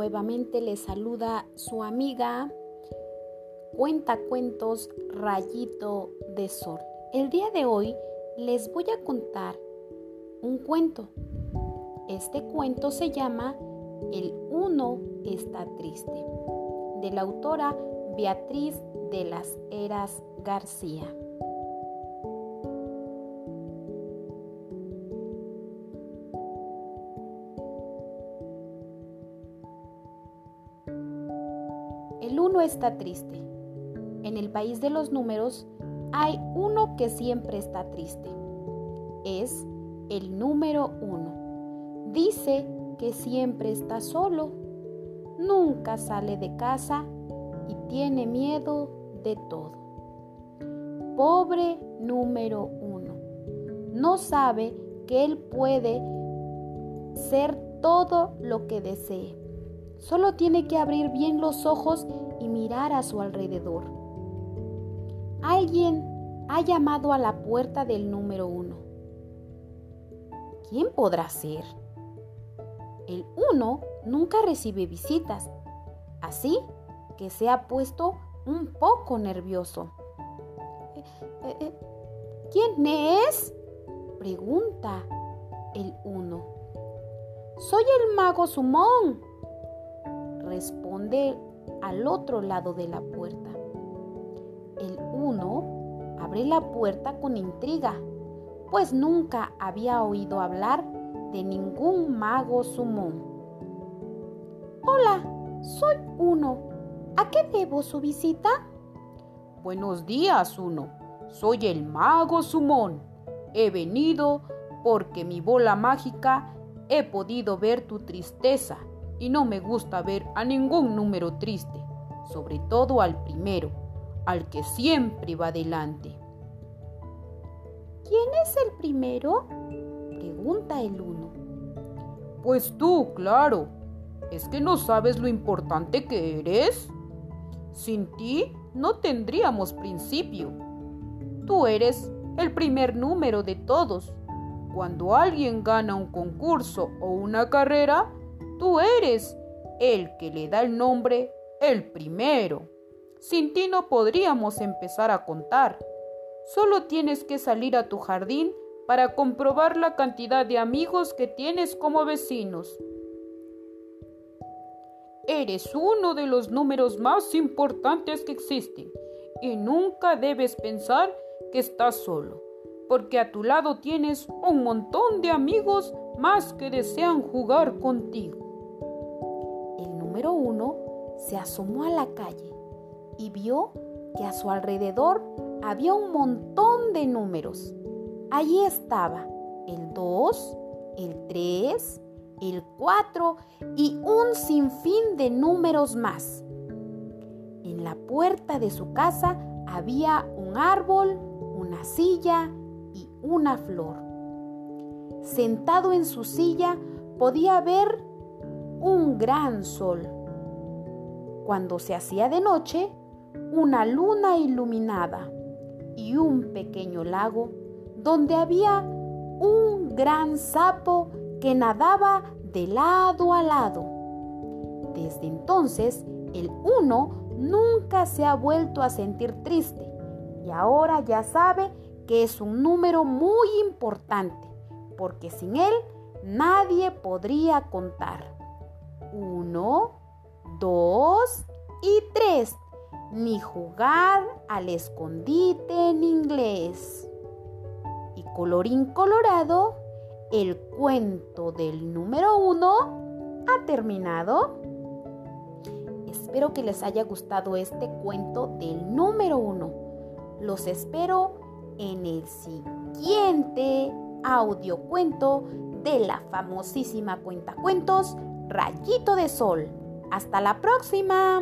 nuevamente les saluda su amiga Cuenta Cuentos Rayito de Sol. El día de hoy les voy a contar un cuento. Este cuento se llama El uno está triste, de la autora Beatriz de las Heras García. El uno está triste. En el país de los números hay uno que siempre está triste. Es el número uno. Dice que siempre está solo. Nunca sale de casa y tiene miedo de todo. Pobre número uno. No sabe que él puede ser todo lo que desee Solo tiene que abrir bien los ojos y mirar a su alrededor. Alguien ha llamado a la puerta del número uno. ¿Quién podrá ser? El uno nunca recibe visitas, así que se ha puesto un poco nervioso. Eh, eh, eh, ¿Quién es? pregunta el uno. Soy el mago Sumón, responde al otro lado de la puerta. El uno abre la puerta con intriga, pues nunca había oído hablar de ningún mago sumón. Hola, soy uno. ¿A qué debo su visita? Buenos días, uno. Soy el mago sumón. He venido porque mi bola mágica he podido ver tu tristeza y no me gusta ver a ningún número triste, sobre todo al primero, al que siempre va adelante. ¿Quién es el primero? pregunta el uno. Pues tú, claro. ¿Es que no sabes lo importante que eres? Sin ti no tendríamos principio. Tú eres el primer número de todos. Cuando alguien gana un concurso o una carrera, Tú eres el que le da el nombre el primero. Sin ti no podríamos empezar a contar. Solo tienes que salir a tu jardín para comprobar la cantidad de amigos que tienes como vecinos. Eres uno de los números más importantes que existen y nunca debes pensar que estás solo, porque a tu lado tienes un montón de amigos más que desean jugar contigo número uno se asomó a la calle y vio que a su alrededor había un montón de números. Allí estaba el 2, el 3, el 4 y un sinfín de números más. En la puerta de su casa había un árbol, una silla y una flor. Sentado en su silla podía ver un gran sol. Cuando se hacía de noche, una luna iluminada y un pequeño lago donde había un gran sapo que nadaba de lado a lado. Desde entonces, el uno nunca se ha vuelto a sentir triste y ahora ya sabe que es un número muy importante, porque sin él nadie podría contar uno, dos y tres, ni jugar al escondite en inglés. Y colorín colorado, el cuento del número uno ha terminado. Espero que les haya gustado este cuento del número uno. Los espero en el siguiente audio cuento de la famosísima cuenta cuentos Rayito de Sol. Hasta la próxima.